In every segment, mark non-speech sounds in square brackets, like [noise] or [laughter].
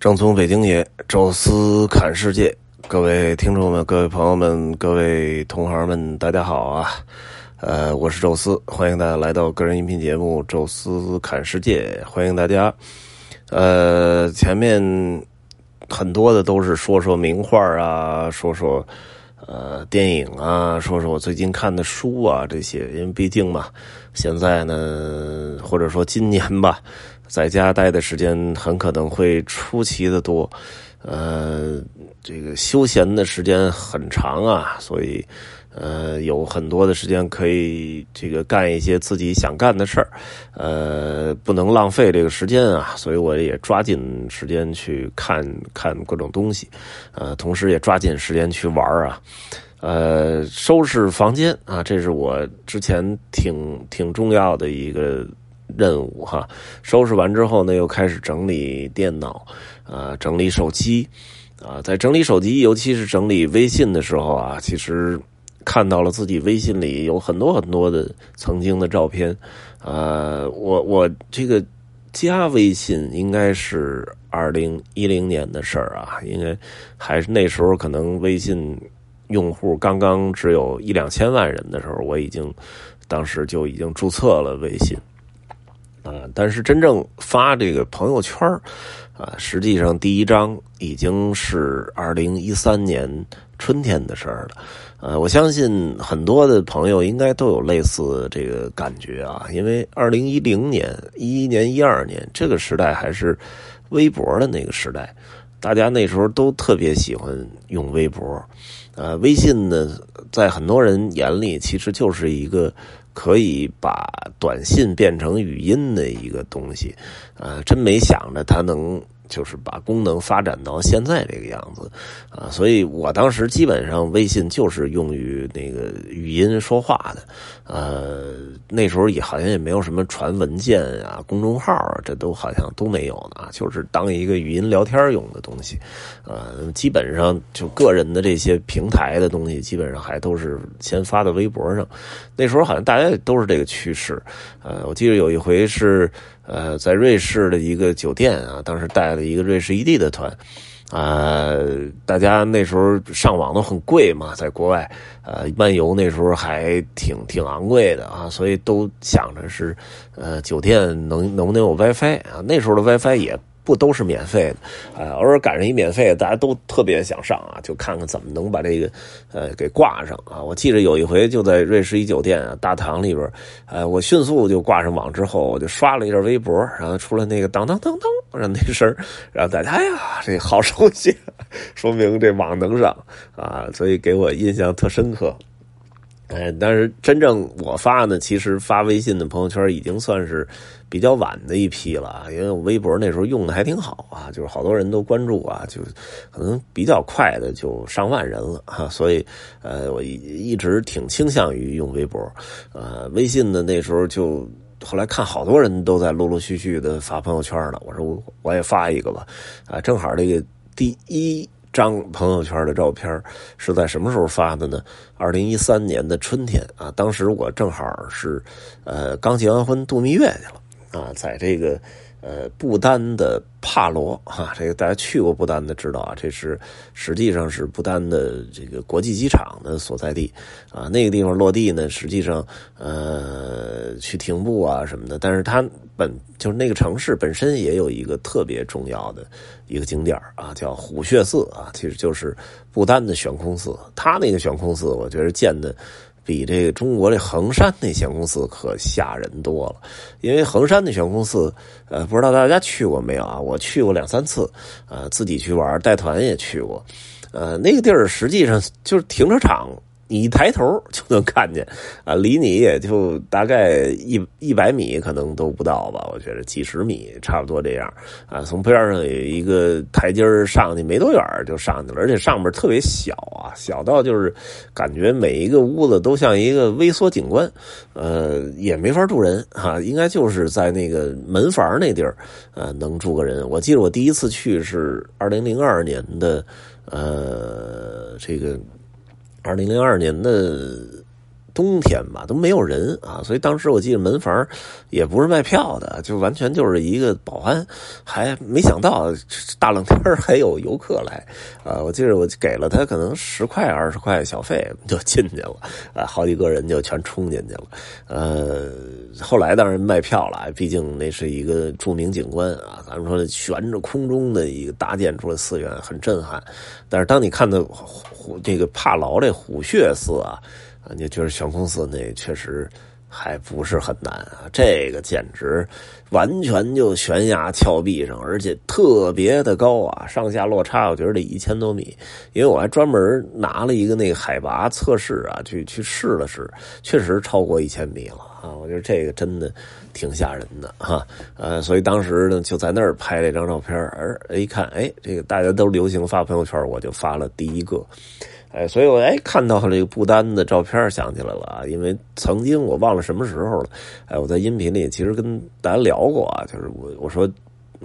正从北京也，宙斯侃世界，各位听众们、各位朋友们、各位同行们，大家好啊！呃，我是宙斯，欢迎大家来到个人音频节目《宙斯侃世界》，欢迎大家。呃，前面很多的都是说说名画啊，说说呃电影啊，说说我最近看的书啊这些，因为毕竟嘛，现在呢，或者说今年吧。在家待的时间很可能会出奇的多，呃，这个休闲的时间很长啊，所以呃有很多的时间可以这个干一些自己想干的事儿，呃，不能浪费这个时间啊，所以我也抓紧时间去看看各种东西，呃，同时也抓紧时间去玩儿啊，呃，收拾房间啊，这是我之前挺挺重要的一个。任务哈，收拾完之后呢，又开始整理电脑，啊，整理手机，啊，在整理手机，尤其是整理微信的时候啊，其实看到了自己微信里有很多很多的曾经的照片，呃，我我这个加微信应该是二零一零年的事儿啊，应该还是那时候可能微信用户刚刚只有一两千万人的时候，我已经当时就已经注册了微信。啊，但是真正发这个朋友圈啊，实际上第一张已经是二零一三年春天的事儿了。呃，我相信很多的朋友应该都有类似这个感觉啊，因为二零一零年、一一年、一二年这个时代还是微博的那个时代，大家那时候都特别喜欢用微博。呃，微信呢，在很多人眼里其实就是一个。可以把短信变成语音的一个东西，啊，真没想着它能。就是把功能发展到现在这个样子，啊，所以我当时基本上微信就是用于那个语音说话的，呃，那时候也好像也没有什么传文件啊、公众号啊，这都好像都没有呢，就是当一个语音聊天用的东西，呃，基本上就个人的这些平台的东西，基本上还都是先发到微博上，那时候好像大家都是这个趋势，呃，我记得有一回是。呃，在瑞士的一个酒店啊，当时带了一个瑞士异地的团，啊，大家那时候上网都很贵嘛，在国外，呃，漫游那时候还挺挺昂贵的啊，所以都想着是，呃，酒店能能不能有 WiFi 啊？那时候的 WiFi 也。不都是免费的，啊，偶尔赶上一免费，大家都特别想上啊，就看看怎么能把这个，呃，给挂上啊。我记得有一回就在瑞士一酒店啊大堂里边，呃，我迅速就挂上网之后，我就刷了一下微博，然后出来那个当当当当，然后那声然后大家呀，这好熟悉，说明这网能上啊，所以给我印象特深刻。哎，但是真正我发呢，其实发微信的朋友圈已经算是比较晚的一批了，因为我微博那时候用的还挺好啊，就是好多人都关注啊，就可能比较快的就上万人了哈，所以呃，我一直挺倾向于用微博，呃，微信的那时候就后来看好多人都在陆陆续续的发朋友圈了，我说我我也发一个吧，啊，正好这个第一。张朋友圈的照片是在什么时候发的呢？二零一三年的春天啊，当时我正好是呃刚结完婚度蜜月去了啊，在这个。呃，不丹的帕罗哈，这个大家去过不丹的知道啊，这是实际上是不丹的这个国际机场的所在地啊。那个地方落地呢，实际上呃去停步啊什么的，但是它本就是那个城市本身也有一个特别重要的一个景点啊，叫虎穴寺啊，其实就是不丹的悬空寺。它那个悬空寺，我觉得建的。比这个中国这衡山那悬空寺可吓人多了，因为恒山那悬空寺，呃，不知道大家去过没有啊？我去过两三次，呃，自己去玩，带团也去过，呃，那个地儿实际上就是停车场。你一抬头就能看见，啊，离你也就大概一一百米，可能都不到吧？我觉得几十米差不多这样，啊，从边上有一个台阶上去，没多远就上去了，而且上面特别小啊，小到就是感觉每一个屋子都像一个微缩景观，呃，也没法住人哈，应该就是在那个门房那地儿，呃，能住个人。我记得我第一次去是二零零二年的，呃，这个。二零零二年的冬天嘛，都没有人啊，所以当时我记得门房也不是卖票的，就完全就是一个保安，还没想到大冷天还有游客来啊！我记得我给了他可能十块二十块小费就进去了啊，好几个人就全冲进去了。呃，后来当然卖票了，毕竟那是一个著名景观啊，咱们说悬着空中的一个搭建出来寺院，很震撼。但是当你看到虎这个帕劳这虎穴寺啊。啊，你觉得悬空寺那确实还不是很难啊？这个简直完全就悬崖峭壁上，而且特别的高啊，上下落差我觉得得一千多米。因为我还专门拿了一个那个海拔测试啊，去去试了试，确实超过一千米了啊！我觉得这个真的挺吓人的哈。呃，所以当时呢就在那儿拍了一张照片，而一看，哎，这个大家都流行发朋友圈，我就发了第一个。哎，所以我哎看到这个不丹的照片，想起来了啊，因为曾经我忘了什么时候了，哎，我在音频里其实跟大家聊过啊，就是我我说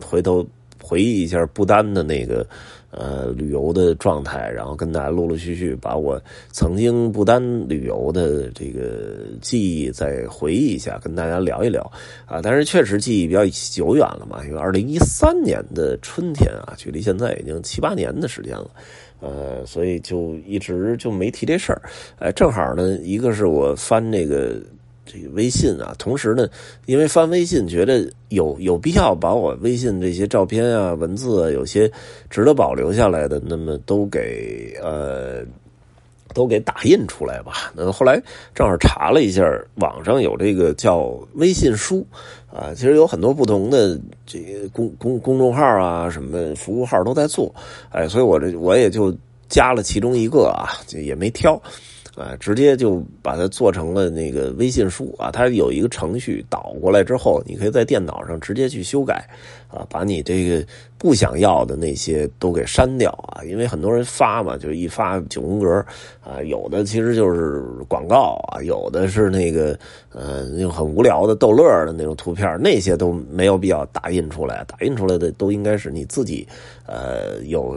回头回忆一下不丹的那个呃旅游的状态，然后跟大家陆陆续续把我曾经不丹旅游的这个记忆再回忆一下，跟大家聊一聊啊。但是确实记忆比较久远了嘛，因为二零一三年的春天啊，距离现在已经七八年的时间了。呃，所以就一直就没提这事儿，哎，正好呢，一个是我翻那个这个微信啊，同时呢，因为翻微信觉得有有必要把我微信这些照片啊、文字啊，有些值得保留下来的，那么都给呃。都给打印出来吧。那后来正好查了一下，网上有这个叫微信书啊，其实有很多不同的这个公公公众号啊，什么服务号都在做。哎，所以我这我也就加了其中一个啊，也没挑。啊，直接就把它做成了那个微信书啊！它有一个程序导过来之后，你可以在电脑上直接去修改啊，把你这个不想要的那些都给删掉啊！因为很多人发嘛，就一发九宫格啊，有的其实就是广告啊，有的是那个呃那种很无聊的逗乐的那种图片，那些都没有必要打印出来，打印出来的都应该是你自己呃有。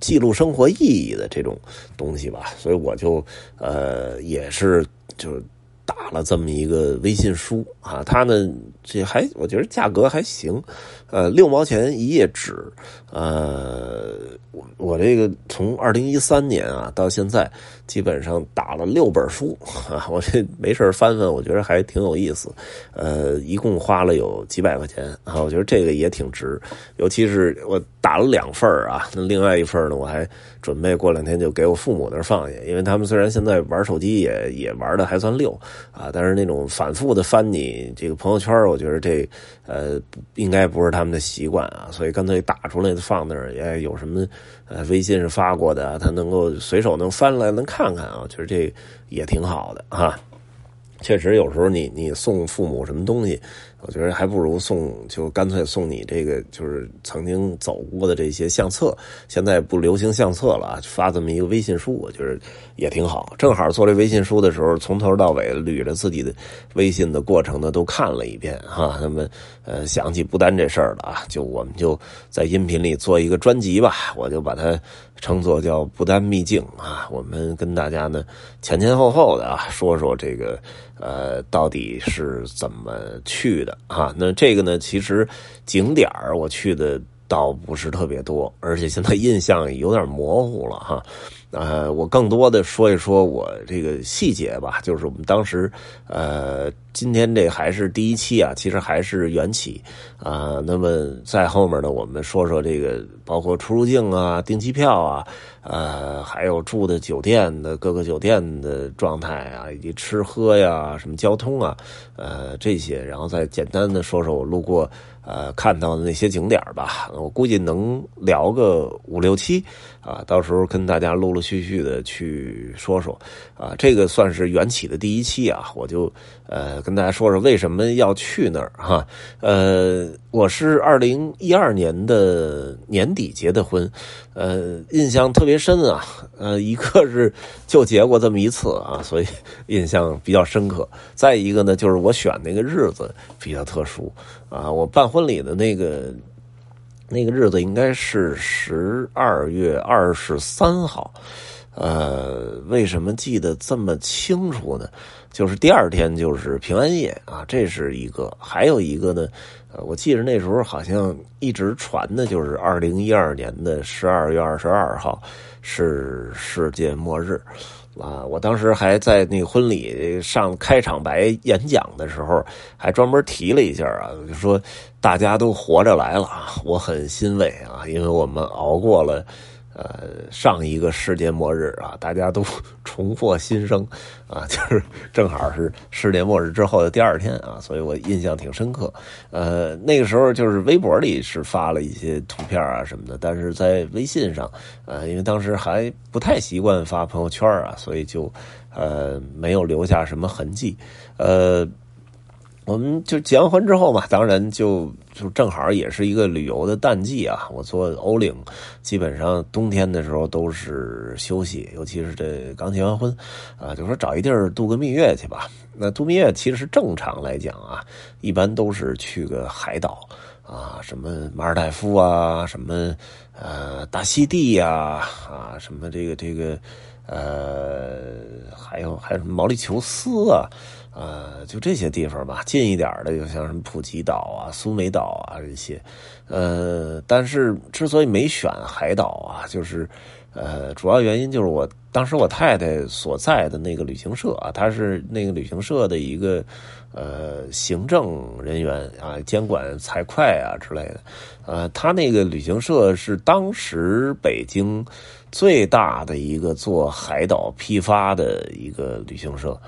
记录生活意义的这种东西吧，所以我就呃也是就打了这么一个微信书啊，它呢这还我觉得价格还行，呃六毛钱一页纸，呃我我这个从二零一三年啊到现在。基本上打了六本书 [laughs] 啊，我这没事翻翻，我觉得还挺有意思。呃，一共花了有几百块钱啊，我觉得这个也挺值。尤其是我打了两份啊，那另外一份呢，我还准备过两天就给我父母那儿放下，因为他们虽然现在玩手机也也玩的还算溜啊，但是那种反复的翻你这个朋友圈，我觉得这呃应该不是他们的习惯啊，所以干脆打出来放那儿，也有什么呃微信是发过的，他能够随手能翻来能看。看看啊，其实这也挺好的哈。确实，有时候你你送父母什么东西。我觉得还不如送，就干脆送你这个，就是曾经走过的这些相册。现在不流行相册了，发这么一个微信书，我觉得也挺好。正好做这微信书的时候，从头到尾捋着自己的微信的过程呢，都看了一遍哈。那么，呃，想起不丹这事儿了啊，就我们就在音频里做一个专辑吧，我就把它称作叫不丹秘境啊。我们跟大家呢前前后后的啊说说这个呃到底是怎么去的。啊，那这个呢，其实景点儿我去的倒不是特别多，而且现在印象有点模糊了哈。呃，我更多的说一说我这个细节吧，就是我们当时，呃，今天这还是第一期啊，其实还是缘起啊。那么在后面呢，我们说说这个，包括出入境啊、订机票啊，呃，还有住的酒店的各个酒店的状态啊，以及吃喝呀、什么交通啊，呃，这些，然后再简单的说说我路过。呃，看到的那些景点吧，我估计能聊个五六期啊，到时候跟大家陆陆续续的去说说啊，这个算是缘起的第一期啊，我就呃跟大家说说为什么要去那儿哈。呃，我是二零一二年的年底结的婚，呃，印象特别深啊，呃，一个是就结过这么一次啊，所以印象比较深刻。再一个呢，就是我选那个日子比较特殊。啊，我办婚礼的那个那个日子应该是十二月二十三号，呃，为什么记得这么清楚呢？就是第二天就是平安夜啊，这是一个，还有一个呢，呃，我记得那时候好像一直传的就是二零一二年的十二月二十二号是世界末日。啊！我当时还在那婚礼上开场白演讲的时候，还专门提了一下啊，就说大家都活着来了啊，我很欣慰啊，因为我们熬过了。呃，上一个世界末日啊，大家都 [laughs] 重获新生啊，[laughs] 就是正好是世界末日之后的第二天啊，所以我印象挺深刻。呃，那个时候就是微博里是发了一些图片啊什么的，但是在微信上，呃，因为当时还不太习惯发朋友圈啊，所以就呃没有留下什么痕迹。呃。我们就结完婚之后嘛，当然就就正好也是一个旅游的淡季啊。我做欧领，基本上冬天的时候都是休息，尤其是这刚结完婚，啊，就说找一地儿度个蜜月去吧。那度蜜月其实正常来讲啊，一般都是去个海岛啊，什么马尔代夫啊，什么呃大溪地呀，啊，什么这个这个呃，还有还有什么毛里求斯啊。呃，就这些地方吧，近一点的，就像什么普吉岛啊、苏梅岛啊这些。呃，但是之所以没选海岛啊，就是呃，主要原因就是我当时我太太所在的那个旅行社啊，她是那个旅行社的一个呃行政人员啊，监管财会啊之类的。呃，他那个旅行社是当时北京最大的一个做海岛批发的一个旅行社。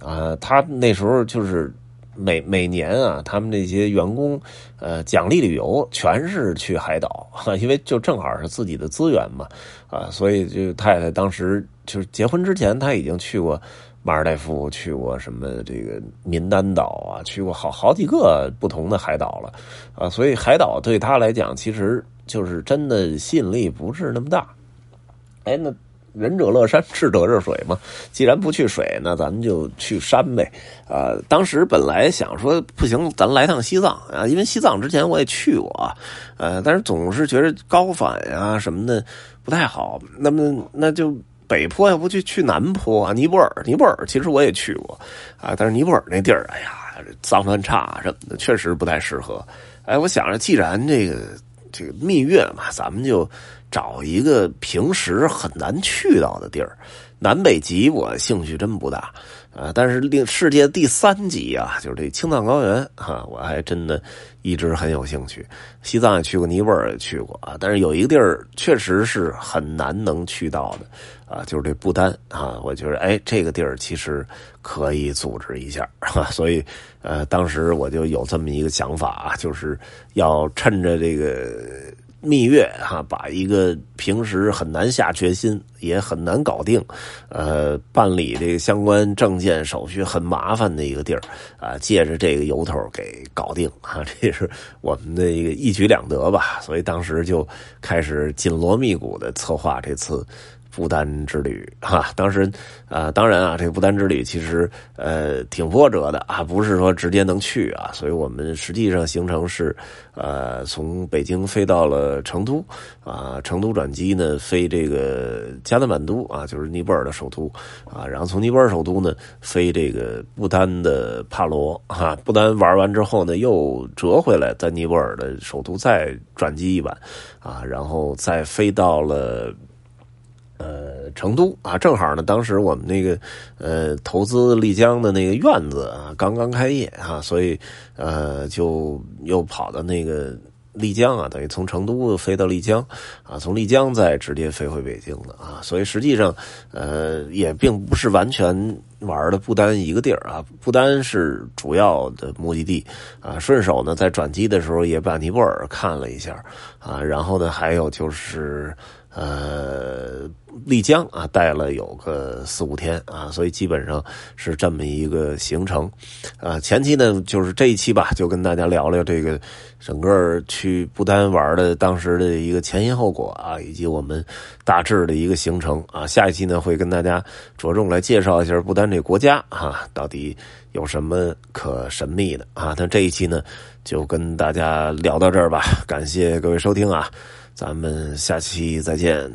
啊，他那时候就是每每年啊，他们那些员工，呃，奖励旅游全是去海岛，[laughs] 因为就正好是自己的资源嘛，啊，所以就太太当时就是结婚之前，他已经去过马尔代夫，去过什么这个民丹岛啊，去过好好几个不同的海岛了，啊，所以海岛对他来讲，其实就是真的吸引力不是那么大，哎，那。仁者乐山，智者热水嘛。既然不去水，那咱们就去山呗。啊，当时本来想说不行，咱来趟西藏啊，因为西藏之前我也去过，呃，但是总是觉得高反呀什么的不太好。那么那就北坡，要不去去南坡啊？尼泊尔，尼泊尔其实我也去过啊，但是尼泊尔那地儿，哎呀，脏乱差什么的，确实不太适合。哎，我想着既然这个这个蜜月嘛，咱们就。找一个平时很难去到的地儿，南北极我兴趣真不大啊，但是另世界第三极啊，就是这青藏高原哈，我还真的一直很有兴趣。西藏也去过，尼泊尔也去过啊，但是有一个地儿确实是很难能去到的啊，就是这不丹啊，我觉得哎，这个地儿其实可以组织一下，[laughs] 所以呃，当时我就有这么一个想法啊，就是要趁着这个。蜜月哈，把一个平时很难下决心，也很难搞定，呃，办理这个相关证件手续很麻烦的一个地儿啊，借着这个由头给搞定啊，这是我们的一个一举两得吧。所以当时就开始紧锣密鼓的策划这次。不丹之旅哈，当时啊，当然啊，这个不丹之旅其实呃挺波折的啊，不是说直接能去啊，所以我们实际上行程是呃从北京飞到了成都啊，成都转机呢飞这个加德满都啊，就是尼泊尔的首都啊，然后从尼泊尔首都呢飞这个不丹的帕罗哈，不丹玩完之后呢又折回来在尼泊尔的首都再转机一晚啊，然后再飞到了。呃，成都啊，正好呢，当时我们那个呃投资丽江的那个院子啊，刚刚开业啊，所以呃就又跑到那个丽江啊，等于从成都飞到丽江啊，从丽江再直接飞回北京的啊，所以实际上呃也并不是完全玩的不丹一个地儿啊，不丹是主要的目的地啊，顺手呢在转机的时候也把尼泊尔看了一下啊，然后呢还有就是。呃，丽江啊，待了有个四五天啊，所以基本上是这么一个行程。啊，前期呢，就是这一期吧，就跟大家聊聊这个整个去不丹玩的当时的一个前因后果啊，以及我们大致的一个行程啊。下一期呢，会跟大家着重来介绍一下不丹这国家啊，到底有什么可神秘的啊。但这一期呢，就跟大家聊到这儿吧，感谢各位收听啊。咱们下期再见。